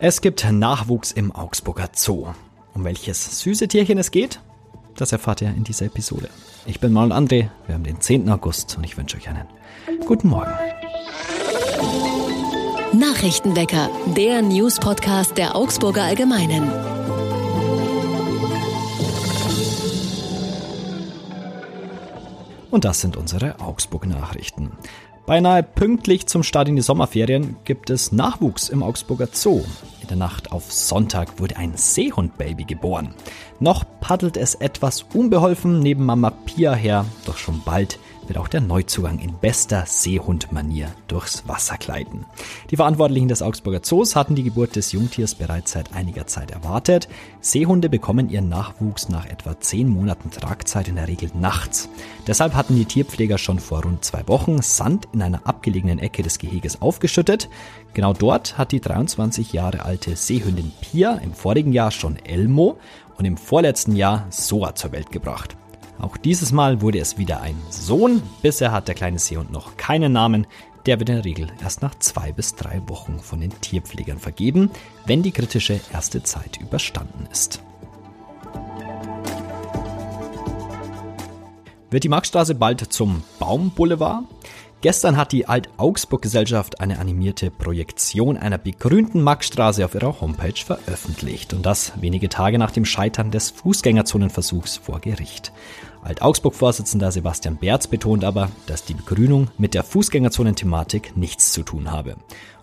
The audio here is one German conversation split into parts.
Es gibt Nachwuchs im Augsburger Zoo. Um welches süße Tierchen es geht, das erfahrt ihr in dieser Episode. Ich bin Manuel André, wir haben den 10. August und ich wünsche euch einen guten Morgen. Nachrichtenwecker, der News-Podcast der Augsburger Allgemeinen. Und das sind unsere Augsburg-Nachrichten. Beinahe pünktlich zum Start in die Sommerferien gibt es Nachwuchs im Augsburger Zoo. In der Nacht auf Sonntag wurde ein Seehundbaby geboren. Noch paddelt es etwas unbeholfen neben Mama Pia her, doch schon bald wird auch der Neuzugang in bester Seehundmanier durchs Wasser gleiten. Die Verantwortlichen des Augsburger Zoos hatten die Geburt des Jungtiers bereits seit einiger Zeit erwartet. Seehunde bekommen ihren Nachwuchs nach etwa zehn Monaten Tragzeit in der Regel nachts. Deshalb hatten die Tierpfleger schon vor rund zwei Wochen Sand in einer abgelegenen Ecke des Geheges aufgeschüttet. Genau dort hat die 23 Jahre alte Seehündin Pia im vorigen Jahr schon Elmo und im vorletzten Jahr Soa zur Welt gebracht. Auch dieses Mal wurde es wieder ein Sohn. Bisher hat der kleine Seehund noch keinen Namen. Der wird in der Regel erst nach zwei bis drei Wochen von den Tierpflegern vergeben, wenn die kritische erste Zeit überstanden ist. Wird die Marktstraße bald zum Baumboulevard? Gestern hat die Alt-Augsburg-Gesellschaft eine animierte Projektion einer begrünten Maxstraße auf ihrer Homepage veröffentlicht und das wenige Tage nach dem Scheitern des Fußgängerzonenversuchs vor Gericht. Alt-Augsburg-Vorsitzender Sebastian Berz betont aber, dass die Begrünung mit der Fußgängerzonenthematik nichts zu tun habe.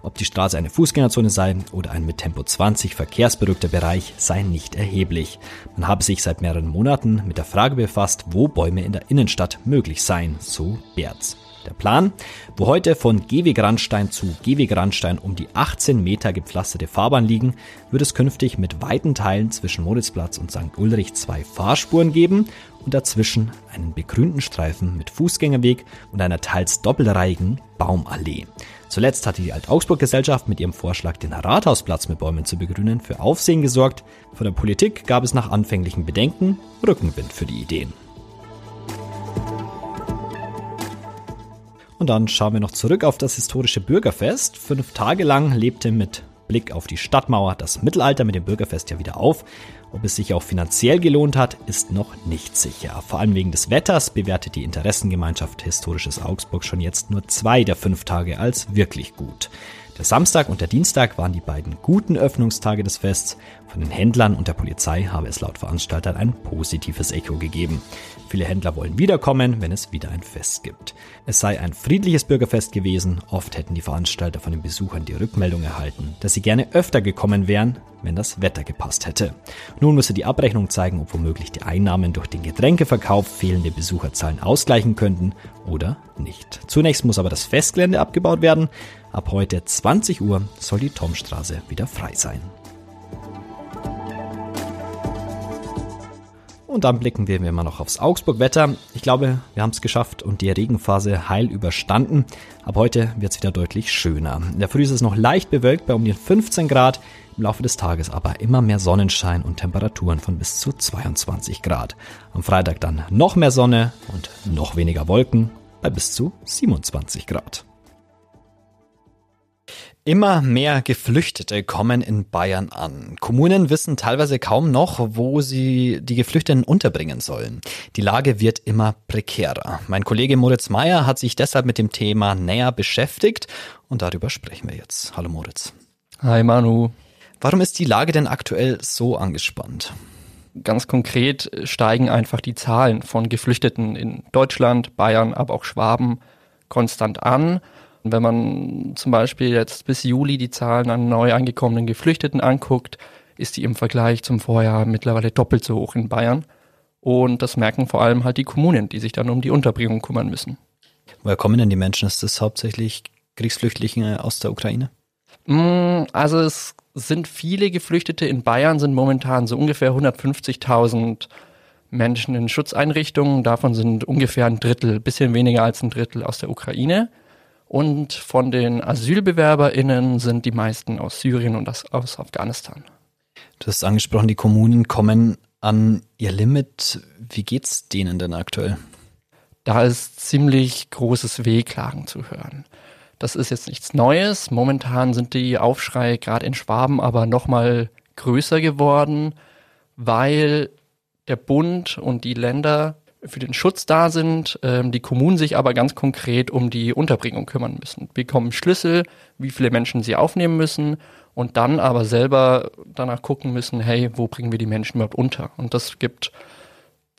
Ob die Straße eine Fußgängerzone sei oder ein mit Tempo 20 verkehrsberuhigter Bereich sei nicht erheblich. Man habe sich seit mehreren Monaten mit der Frage befasst, wo Bäume in der Innenstadt möglich seien, so Berz. Der Plan, wo heute von Gehweg Randstein zu Gehweg Randstein um die 18 Meter gepflasterte Fahrbahn liegen, wird es künftig mit weiten Teilen zwischen Moritzplatz und St. Ulrich zwei Fahrspuren geben und dazwischen einen begrünten Streifen mit Fußgängerweg und einer teils doppelreihigen Baumallee. Zuletzt hatte die Alt-Augsburg-Gesellschaft mit ihrem Vorschlag, den Rathausplatz mit Bäumen zu begrünen, für Aufsehen gesorgt. Von der Politik gab es nach anfänglichen Bedenken Rückenwind für die Ideen. Und dann schauen wir noch zurück auf das historische Bürgerfest. Fünf Tage lang lebte mit Blick auf die Stadtmauer das Mittelalter mit dem Bürgerfest ja wieder auf. Ob es sich auch finanziell gelohnt hat, ist noch nicht sicher. Vor allem wegen des Wetters bewertet die Interessengemeinschaft Historisches Augsburg schon jetzt nur zwei der fünf Tage als wirklich gut. Der Samstag und der Dienstag waren die beiden guten Öffnungstage des Fests. Von den Händlern und der Polizei habe es laut Veranstaltern ein positives Echo gegeben. Viele Händler wollen wiederkommen, wenn es wieder ein Fest gibt. Es sei ein friedliches Bürgerfest gewesen. Oft hätten die Veranstalter von den Besuchern die Rückmeldung erhalten, dass sie gerne öfter gekommen wären, wenn das Wetter gepasst hätte. Nun müsse die Abrechnung zeigen, ob womöglich die Einnahmen durch den Getränkeverkauf fehlende Besucherzahlen ausgleichen könnten oder nicht. Zunächst muss aber das Festgelände abgebaut werden. Ab heute 20 Uhr soll die Tomstraße wieder frei sein. Und dann blicken wir immer noch aufs Augsburg-Wetter. Ich glaube, wir haben es geschafft und die Regenphase heil überstanden. Ab heute wird es wieder deutlich schöner. In der Früh ist es noch leicht bewölkt bei um die 15 Grad. Im Laufe des Tages aber immer mehr Sonnenschein und Temperaturen von bis zu 22 Grad. Am Freitag dann noch mehr Sonne und noch weniger Wolken bei bis zu 27 Grad. Immer mehr Geflüchtete kommen in Bayern an. Kommunen wissen teilweise kaum noch, wo sie die Geflüchteten unterbringen sollen. Die Lage wird immer prekärer. Mein Kollege Moritz Meyer hat sich deshalb mit dem Thema näher beschäftigt und darüber sprechen wir jetzt. Hallo Moritz. Hi Manu. Warum ist die Lage denn aktuell so angespannt? Ganz konkret steigen einfach die Zahlen von Geflüchteten in Deutschland, Bayern, aber auch Schwaben konstant an. Wenn man zum Beispiel jetzt bis Juli die Zahlen an neu angekommenen Geflüchteten anguckt, ist die im Vergleich zum Vorjahr mittlerweile doppelt so hoch in Bayern. Und das merken vor allem halt die Kommunen, die sich dann um die Unterbringung kümmern müssen. Woher kommen denn die Menschen? Ist das hauptsächlich Kriegsflüchtlinge aus der Ukraine? Mm, also es sind viele Geflüchtete in Bayern, sind momentan so ungefähr 150.000 Menschen in Schutzeinrichtungen. Davon sind ungefähr ein Drittel, bisschen weniger als ein Drittel aus der Ukraine. Und von den AsylbewerberInnen sind die meisten aus Syrien und aus Afghanistan. Du hast angesprochen, die Kommunen kommen an ihr Limit. Wie geht's denen denn aktuell? Da ist ziemlich großes Wehklagen zu hören. Das ist jetzt nichts Neues. Momentan sind die Aufschrei gerade in Schwaben aber nochmal größer geworden, weil der Bund und die Länder für den Schutz da sind, ähm, die Kommunen sich aber ganz konkret um die Unterbringung kümmern müssen. Bekommen Schlüssel, wie viele Menschen sie aufnehmen müssen und dann aber selber danach gucken müssen, hey, wo bringen wir die Menschen überhaupt unter? Und das gibt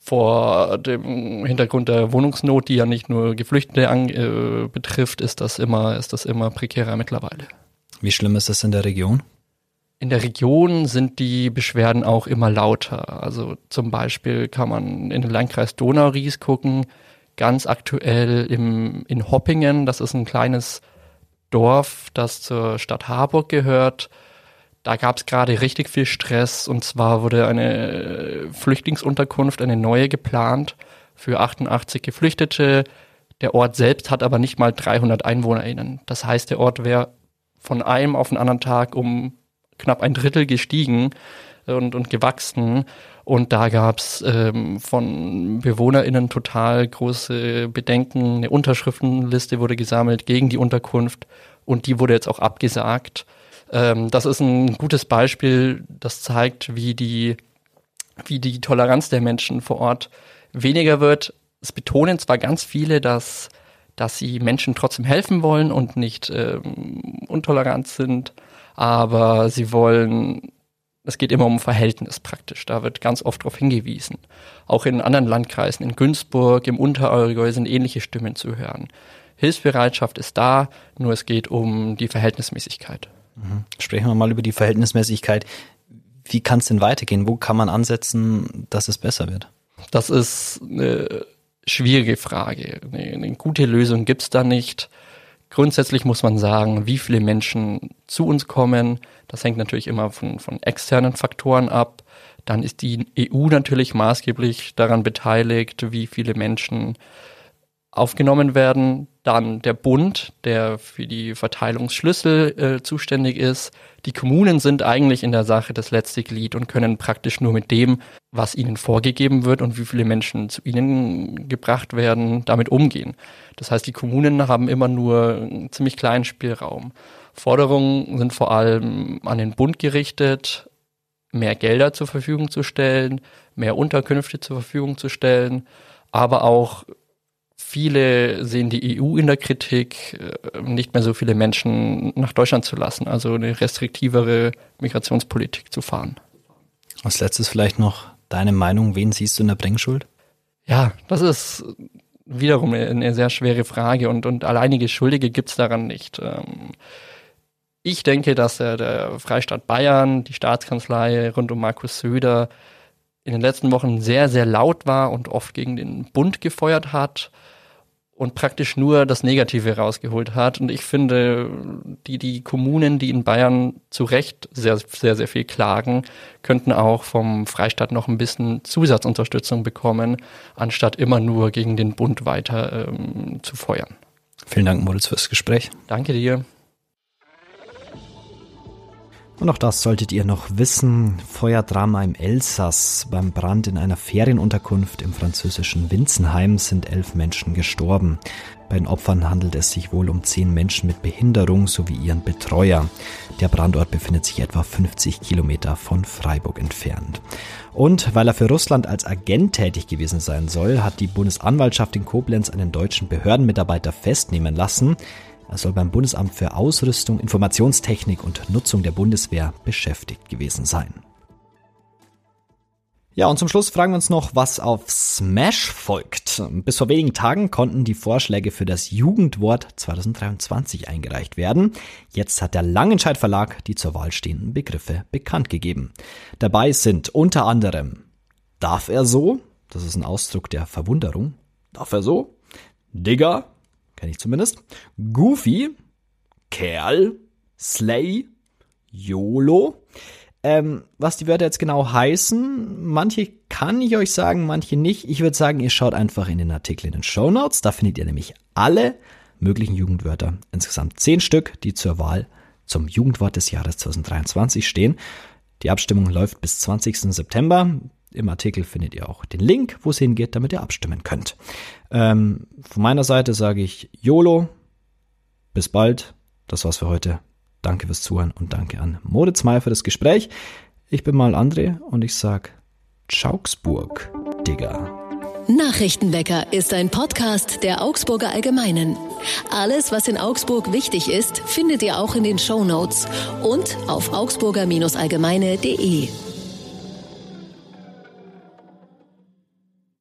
vor dem Hintergrund der Wohnungsnot, die ja nicht nur Geflüchtete an, äh, betrifft, ist das immer, ist das immer prekärer mittlerweile. Wie schlimm ist das in der Region? In der Region sind die Beschwerden auch immer lauter. Also zum Beispiel kann man in den Landkreis Donau-Ries gucken, ganz aktuell im, in Hoppingen, das ist ein kleines Dorf, das zur Stadt Harburg gehört. Da gab es gerade richtig viel Stress und zwar wurde eine Flüchtlingsunterkunft, eine neue geplant für 88 Geflüchtete. Der Ort selbst hat aber nicht mal 300 EinwohnerInnen. Das heißt, der Ort wäre von einem auf den anderen Tag um knapp ein Drittel gestiegen und, und gewachsen. Und da gab's ähm, von BewohnerInnen total große Bedenken. Eine Unterschriftenliste wurde gesammelt gegen die Unterkunft und die wurde jetzt auch abgesagt. Ähm, das ist ein gutes Beispiel, das zeigt, wie die, wie die Toleranz der Menschen vor Ort weniger wird. Es betonen zwar ganz viele, dass, dass sie Menschen trotzdem helfen wollen und nicht ähm, untolerant sind, aber sie wollen es geht immer um Verhältnis praktisch. Da wird ganz oft darauf hingewiesen. Auch in anderen Landkreisen, in Günzburg, im Unterallgäu sind ähnliche Stimmen zu hören. Hilfsbereitschaft ist da, nur es geht um die Verhältnismäßigkeit. Mhm. Sprechen wir mal über die Verhältnismäßigkeit. Wie kann es denn weitergehen? Wo kann man ansetzen, dass es besser wird? Das ist eine schwierige Frage. Eine, eine gute Lösung gibt es da nicht. Grundsätzlich muss man sagen, wie viele Menschen zu uns kommen. Das hängt natürlich immer von, von externen Faktoren ab. Dann ist die EU natürlich maßgeblich daran beteiligt, wie viele Menschen aufgenommen werden. Dann der Bund, der für die Verteilungsschlüssel äh, zuständig ist. Die Kommunen sind eigentlich in der Sache das letzte Glied und können praktisch nur mit dem, was ihnen vorgegeben wird und wie viele Menschen zu ihnen gebracht werden, damit umgehen. Das heißt, die Kommunen haben immer nur einen ziemlich kleinen Spielraum. Forderungen sind vor allem an den Bund gerichtet, mehr Gelder zur Verfügung zu stellen, mehr Unterkünfte zur Verfügung zu stellen, aber auch Viele sehen die EU in der Kritik, äh, nicht mehr so viele Menschen nach Deutschland zu lassen, also eine restriktivere Migrationspolitik zu fahren. Als letztes vielleicht noch deine Meinung, wen siehst du in der Bringschuld? Ja, das ist wiederum eine sehr schwere Frage und, und alleinige Schuldige gibt es daran nicht. Ähm, ich denke, dass der, der Freistaat Bayern, die Staatskanzlei rund um Markus Söder in den letzten Wochen sehr, sehr laut war und oft gegen den Bund gefeuert hat und praktisch nur das Negative rausgeholt hat. Und ich finde, die, die Kommunen, die in Bayern zu Recht sehr, sehr, sehr viel klagen, könnten auch vom Freistaat noch ein bisschen Zusatzunterstützung bekommen, anstatt immer nur gegen den Bund weiter ähm, zu feuern. Vielen Dank, Moritz, fürs Gespräch. Danke dir. Und auch das solltet ihr noch wissen. Feuerdrama im Elsass. Beim Brand in einer Ferienunterkunft im französischen Winzenheim sind elf Menschen gestorben. Bei den Opfern handelt es sich wohl um zehn Menschen mit Behinderung sowie ihren Betreuer. Der Brandort befindet sich etwa 50 Kilometer von Freiburg entfernt. Und weil er für Russland als Agent tätig gewesen sein soll, hat die Bundesanwaltschaft in Koblenz einen deutschen Behördenmitarbeiter festnehmen lassen. Er soll beim Bundesamt für Ausrüstung, Informationstechnik und Nutzung der Bundeswehr beschäftigt gewesen sein. Ja, und zum Schluss fragen wir uns noch, was auf Smash folgt. Bis vor wenigen Tagen konnten die Vorschläge für das Jugendwort 2023 eingereicht werden. Jetzt hat der Langenscheid Verlag die zur Wahl stehenden Begriffe bekannt gegeben. Dabei sind unter anderem Darf er so? Das ist ein Ausdruck der Verwunderung. Darf er so? Digger? Kenne ich zumindest. Goofy, Kerl, Slay, YOLO. Ähm, was die Wörter jetzt genau heißen, manche kann ich euch sagen, manche nicht. Ich würde sagen, ihr schaut einfach in den Artikel in den Show Notes. Da findet ihr nämlich alle möglichen Jugendwörter. Insgesamt zehn Stück, die zur Wahl zum Jugendwort des Jahres 2023 stehen. Die Abstimmung läuft bis 20. September. Im Artikel findet ihr auch den Link, wo es hingeht, damit ihr abstimmen könnt. Ähm, von meiner Seite sage ich YOLO, bis bald. Das war's für heute. Danke fürs Zuhören und danke an Moritz May für das Gespräch. Ich bin mal André und ich sag Schauksburg, Digga. Nachrichtenwecker ist ein Podcast der Augsburger Allgemeinen. Alles, was in Augsburg wichtig ist, findet ihr auch in den Show Notes und auf augsburger-allgemeine.de.